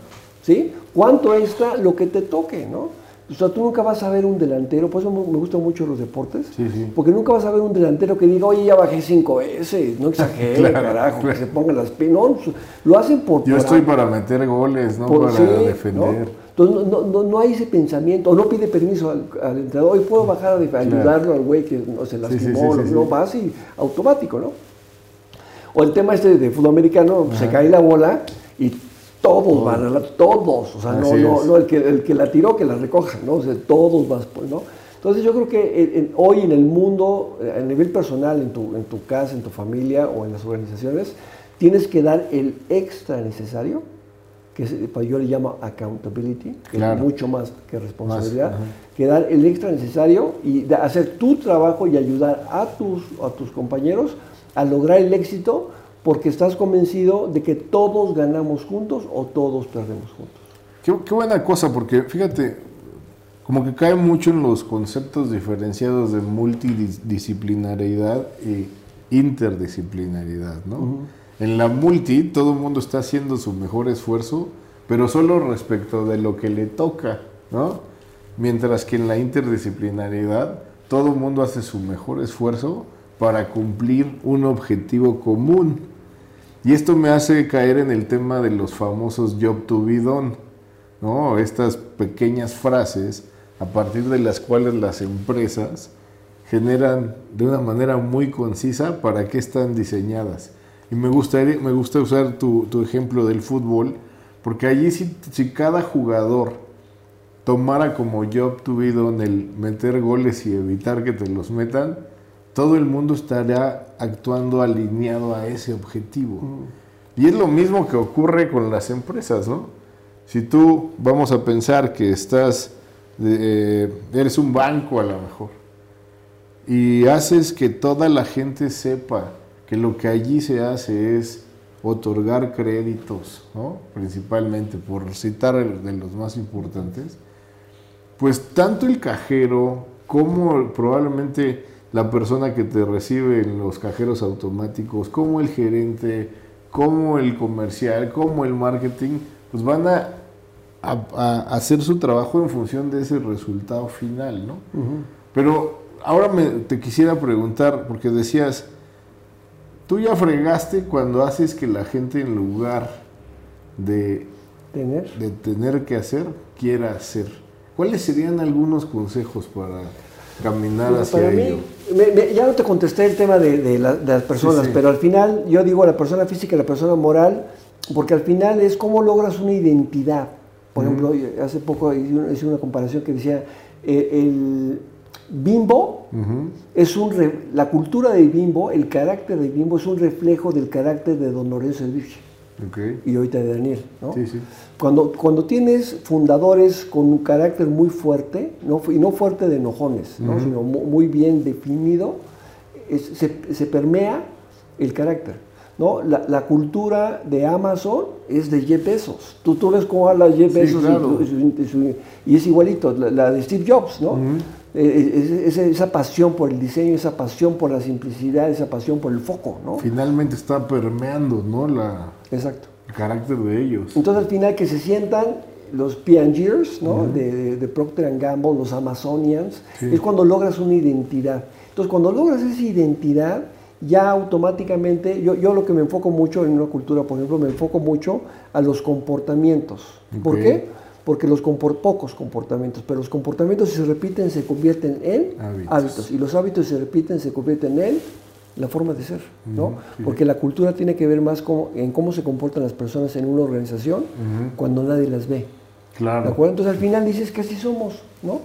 ¿Sí? ¿Cuánto extra? Lo que te toque, ¿no? O sea, tú nunca vas a ver un delantero, por eso me gustan mucho los deportes, porque nunca vas a ver un delantero que diga, oye, ya bajé 5 veces, no exagere, carajo, que se pongan las No, lo hacen por... Yo estoy para meter goles, no para defender. Entonces no, no, hay ese pensamiento, o no pide permiso al, entrenador, hoy puedo bajar a ayudarlo al güey que no se lastimó, no, va así, automático, ¿no? O el tema este de fútbol americano, se cae la bola y todos van a la, todos, o sea, no, no, no, el que, el que la tiró que la recoja, ¿no? O sea, todos vas, pues, ¿no? Entonces yo creo que hoy en el mundo, a nivel personal, en tu, en tu casa, en tu familia o en las organizaciones, tienes que dar el extra necesario, que pues, yo le llamo accountability, que es mucho más que responsabilidad, que dar el extra necesario y hacer tu trabajo y ayudar a tus, a tus compañeros a lograr el éxito porque estás convencido de que todos ganamos juntos o todos perdemos juntos. Qué, qué, buena cosa, porque fíjate, como que cae mucho en los conceptos diferenciados de multidisciplinariedad e interdisciplinariedad, ¿no? En la multi todo el mundo está haciendo su mejor esfuerzo, pero solo respecto de lo que le toca, ¿no? Mientras que en la interdisciplinariedad todo el mundo hace su mejor esfuerzo para cumplir un objetivo común. Y esto me hace caer en el tema de los famosos job to be done, ¿no? Estas pequeñas frases a partir de las cuales las empresas generan de una manera muy concisa para qué están diseñadas. Y me, gustaría, me gusta usar tu, ejemplo del fútbol, porque allí si, si, cada jugador tomara como job to be done el meter goles y evitar que te los metan, todo el mundo estaría actuando alineado a ese objetivo. Mm. Y es lo mismo que ocurre con las empresas, ¿no? Si tú vamos a pensar que estás, eh, eres un banco a lo mejor, y haces que toda la gente sepa que lo que allí se hace es otorgar créditos, ¿no? principalmente, por citar de los más importantes, pues tanto el cajero como probablemente la persona que te recibe en los cajeros automáticos, como el gerente, como el comercial, como el marketing, pues van a, hacer su trabajo en función de ese resultado final, ¿no? Pero ahora me, te quisiera preguntar, porque decías, tú ya fregaste cuando haces que la gente en lugar de tener, de tener que hacer, quiera hacer. ¿Cuáles serían algunos consejos para caminar hacia ello? ya no te contesté el tema de, las personas, pero al final yo digo la persona física y la persona moral, porque al final es cómo logras una identidad. Por ejemplo, hace poco hice una comparación que decía, eh, el Bimbo es un la cultura de Bimbo, el carácter de Bimbo es un reflejo del carácter de Don Lorenzo de Virgen. Y ahorita de Daniel, ¿no? Cuando, cuando tienes fundadores con un carácter muy fuerte, ¿no? y no fuerte de enojones, sino muy bien definido, se, permea el carácter. ¿no? La, cultura de Amazon es de Jeff Bezos. Tú, tú ves cómo habla Jeff Bezos y, es igualito, la, de Steve Jobs, ¿no? Eh, esa pasión por el diseño, esa pasión por la simplicidad, esa pasión por el foco, ¿no? Finalmente está permeando, ¿no? La, Exacto. El carácter de ellos. Entonces al final que se sientan los P&Gers, ¿no? de, de, Procter Gamble, los Amazonians, es cuando logras una identidad. Entonces cuando logras esa identidad, ya automáticamente, yo, yo lo que me enfoco mucho en una cultura, por ejemplo, me enfoco mucho a los comportamientos. ¿Por qué? porque los pocos comportamientos, pero los comportamientos si se repiten se convierten en hábitos. y los hábitos si se repiten se convierten en la forma de ser, ¿no? Porque la cultura tiene que ver más en cómo se comportan las personas en una organización cuando nadie las ve. Claro. ¿De acuerdo? Entonces al final dices que así somos, ¿no?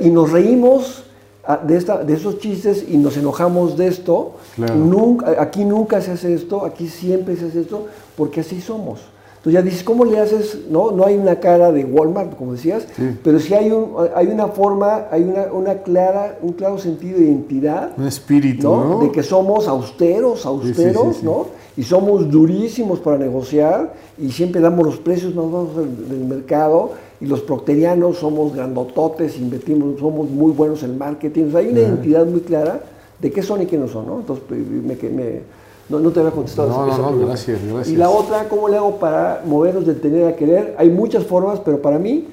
Y, nos reímos ah, de, esta, de esos chistes y nos enojamos de esto. Nunca, aquí nunca se hace esto, aquí siempre se hace esto, porque así somos. Entonces ya dices, ¿cómo le haces? No, no hay una cara de Walmart, como decías, pero sí hay, un, hay una forma, hay una, una, clara, un claro sentido de identidad. Un espíritu, ¿no? De que somos austeros, austeros, ¿no? Y somos durísimos para negociar y siempre damos los precios más bajos del, mercado y los procterianos somos grandototes, invertimos, somos muy buenos en marketing. O sea, hay una identidad muy clara de qué son y qué no son, ¿no? Entonces me, me no, no te había contestado. No, no, no, gracias, gracias. Y la otra, ¿cómo le hago para movernos del tener a querer? Hay muchas formas, pero para mí,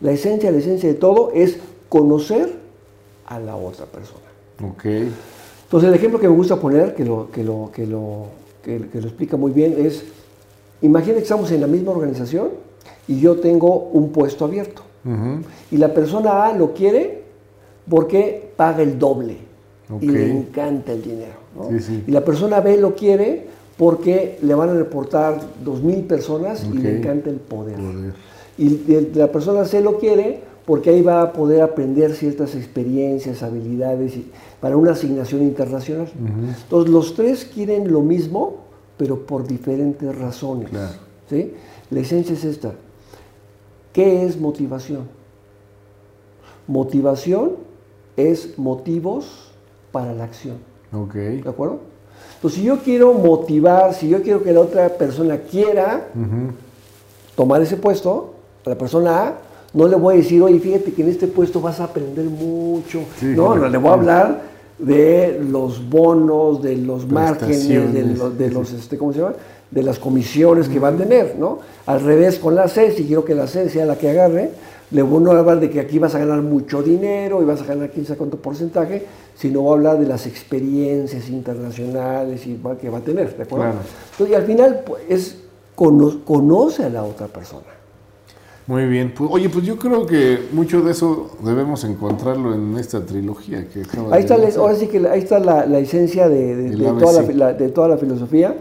la esencia, la esencia de todo es conocer a la otra persona. Ok. Entonces, el ejemplo que me gusta poner, que lo, que lo, que lo, que, lo explica muy bien, es, imagina que estamos en la misma organización y yo tengo un puesto abierto. Y la persona A lo quiere porque paga el doble y le encanta el dinero. Y la persona B lo quiere porque le van a reportar dos mil personas y le encanta el poder. Y la persona C lo quiere porque ahí va a poder aprender ciertas experiencias, habilidades para una asignación internacional. Entonces los tres quieren lo mismo, pero por diferentes razones. ¿sí? La esencia es esta. ¿Qué es motivación? Motivación es motivos para la acción. ¿De acuerdo? Entonces, si yo quiero motivar, si yo quiero que la otra persona quiera tomar ese puesto, la persona A, no le voy a decir, oye, fíjate que en este puesto vas a aprender mucho. no, no, le voy a hablar de los bonos, de los márgenes, de los, este, ¿cómo se llama? De las comisiones que van a tener, ¿no? Al revés con la C, si quiero que la C sea la que agarre, le voy a hablar de que aquí vas a ganar mucho dinero y vas a ganar 15 cuánto porcentaje, sino voy a hablar de las experiencias internacionales y que va a tener, ¿de acuerdo? Entonces, y al final pues, es conoce a la otra persona. Muy bien. Pues, oye, pues yo creo que mucho de eso debemos encontrarlo en esta trilogía que ahí está, Ahora sí que ahí está la, esencia de, toda la, de, toda la, filosofía,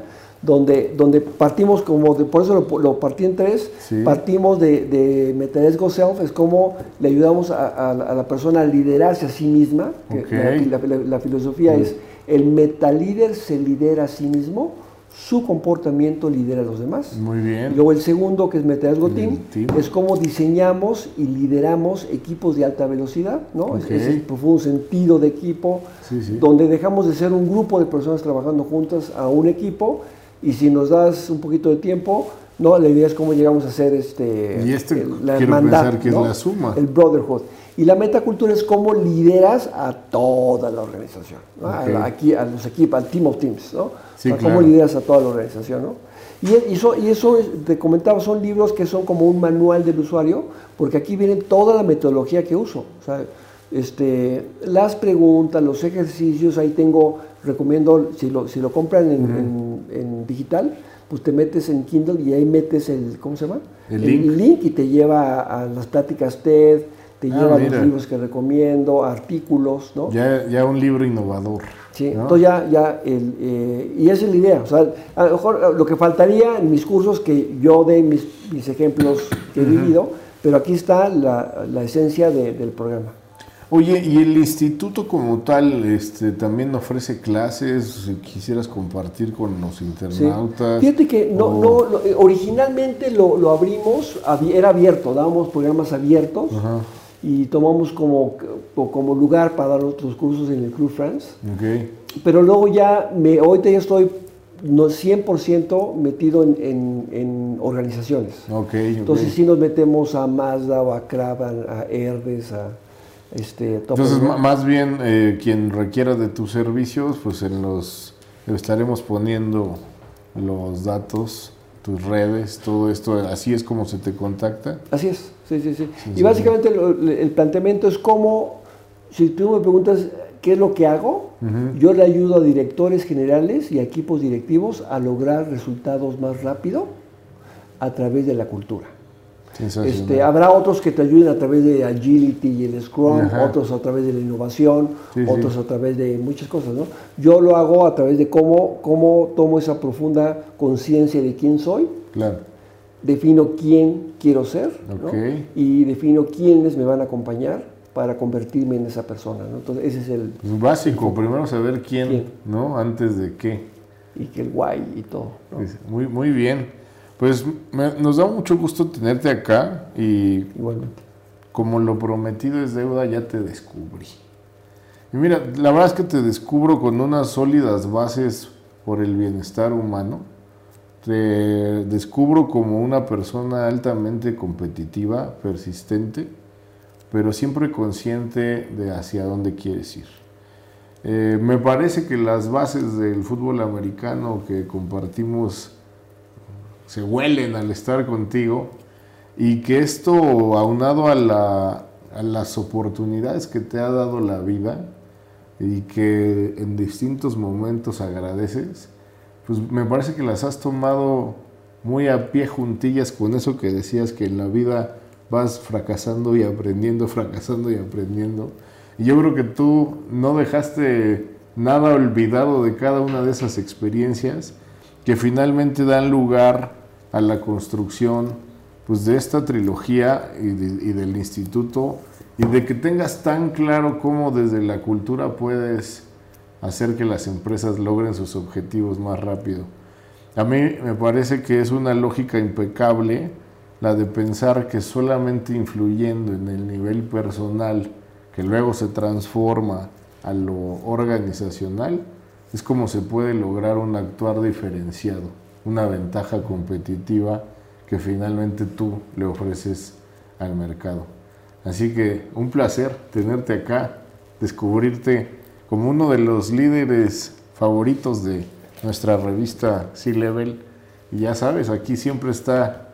donde, donde partimos como, de, por eso lo, partí en tres, partimos de, de Metalesgo Self, es como le ayudamos a, la persona a liderarse a sí misma. la, filosofía es, el metalíder se lidera a sí mismo su comportamiento lidera a los demás. Muy bien. luego el segundo, que es Meteorasgo Team, es cómo diseñamos y lideramos equipos de alta velocidad, ¿no? Es, el profundo sentido de equipo, donde dejamos de ser un grupo de personas trabajando juntas a un equipo, y si nos das un poquito de tiempo, ¿no? La idea es cómo llegamos a ser este... Y este la quiero pensar que es la suma. El brotherhood. Y la metacultura es cómo lideras a toda la organización, aquí a los equipos, al team of teams, ¿no? cómo lideras a toda la organización, ¿no? Y, eso, y eso, te comentaba, son libros que son como un manual del usuario, porque aquí viene toda la metodología que uso. O sea, este, las preguntas, los ejercicios, ahí tengo, recomiendo, si lo, si lo compran en, digital, pues te metes en Kindle y ahí metes el, ¿cómo se llama? El, link. link. y te lleva a, las pláticas TED, te ah, lleva a los libros que recomiendo, artículos, ¿no? Ya, ya un libro innovador. Sí, entonces ya, ya el, eh, y esa es la idea. O sea, a lo mejor lo que faltaría en mis cursos que yo dé mis, mis ejemplos que he vivido, pero aquí está la, la esencia del programa. Oye, ¿y el instituto como tal este, también ofrece clases? Si quisieras compartir con los internautas. Fíjate que no, no, eh, originalmente lo, lo, abrimos, era abierto, dábamos programas abiertos. Ajá y tomamos como, como lugar para dar otros cursos en el Club France. Okay. Pero luego ya, me, ahorita ya estoy no 100% metido en, en, organizaciones. Okay, Entonces sí nos metemos a Mazda o a Kraban, a Herdes, a este... Entonces más bien eh, quien requiera de tus servicios, pues en los estaremos poniendo los datos tus redes, todo esto, así es como se te contacta. Así es, sí, sí, sí. y básicamente el planteamiento es como, si tú me preguntas qué es lo que hago, yo le ayudo a directores generales y equipos directivos a lograr resultados más rápido a través de la cultura. Este, habrá otros que te ayuden a través de Agility y el Scrum, otros a través de la innovación, otros a través de muchas cosas. ¿no? Yo lo hago a través de cómo, cómo tomo esa profunda conciencia de quién soy, claro. defino quién quiero ser y defino quiénes me van a acompañar para convertirme en esa persona. ¿no? Entonces, ese es el... Pues básico, primero saber quién, ¿no? Antes de qué. Y que el guay y todo. Muy, muy bien. Pues nos da mucho gusto tenerte acá y Igualmente. como lo prometido es deuda, ya te descubrí. Y mira, la verdad es que te descubro con unas sólidas bases por el bienestar humano. Te descubro como una persona altamente competitiva, persistente, pero siempre consciente de hacia dónde quieres ir. Eh, me parece que las bases del fútbol americano que compartimos se huelen al estar contigo y que esto aunado a, a las oportunidades que te ha dado la vida y que en distintos momentos agradeces, pues me parece que las has tomado muy a pie juntillas con eso que decías que en la vida vas fracasando y aprendiendo, fracasando y aprendiendo. Y yo creo que tú no dejaste nada olvidado de cada una de esas experiencias que finalmente dan lugar a la construcción pues, de esta trilogía y, y del instituto y de que tengas tan claro cómo desde la cultura puedes hacer que las empresas logren sus objetivos más rápido. A mí me parece que es una lógica impecable la de pensar que solamente influyendo en el nivel personal, que luego se transforma a lo organizacional, es como se puede lograr un actuar diferenciado, una ventaja competitiva que finalmente tú le ofreces al mercado. Así que un placer tenerte acá, descubrirte como uno de los líderes favoritos de nuestra revista C-Level. Y ya sabes, aquí siempre está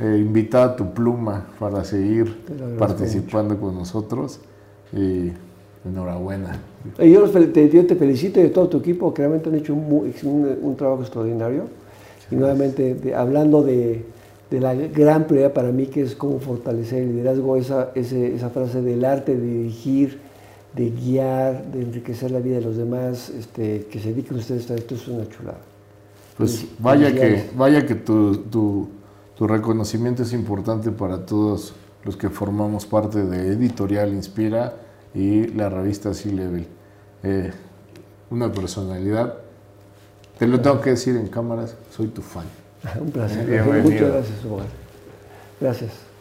eh, invitada tu pluma para seguir participando con nosotros. Y enhorabuena. Yo, te, felicito y de todo tu equipo, que realmente han hecho un, trabajo extraordinario. Y nuevamente, hablando de, la gran prioridad para mí, que es cómo fortalecer el liderazgo, esa, esa frase del arte de dirigir, de guiar, de enriquecer la vida de los demás, este, que se dediquen ustedes a esto, es una chulada. Pues vaya que, vaya que tu, tu, tu, reconocimiento es importante para todos los que formamos parte de Editorial Inspira y la revista C-Level. Eh, una personalidad, te lo tengo que decir en cámaras, soy tu fan. Un placer. Muchas gracias, Omar. Gracias.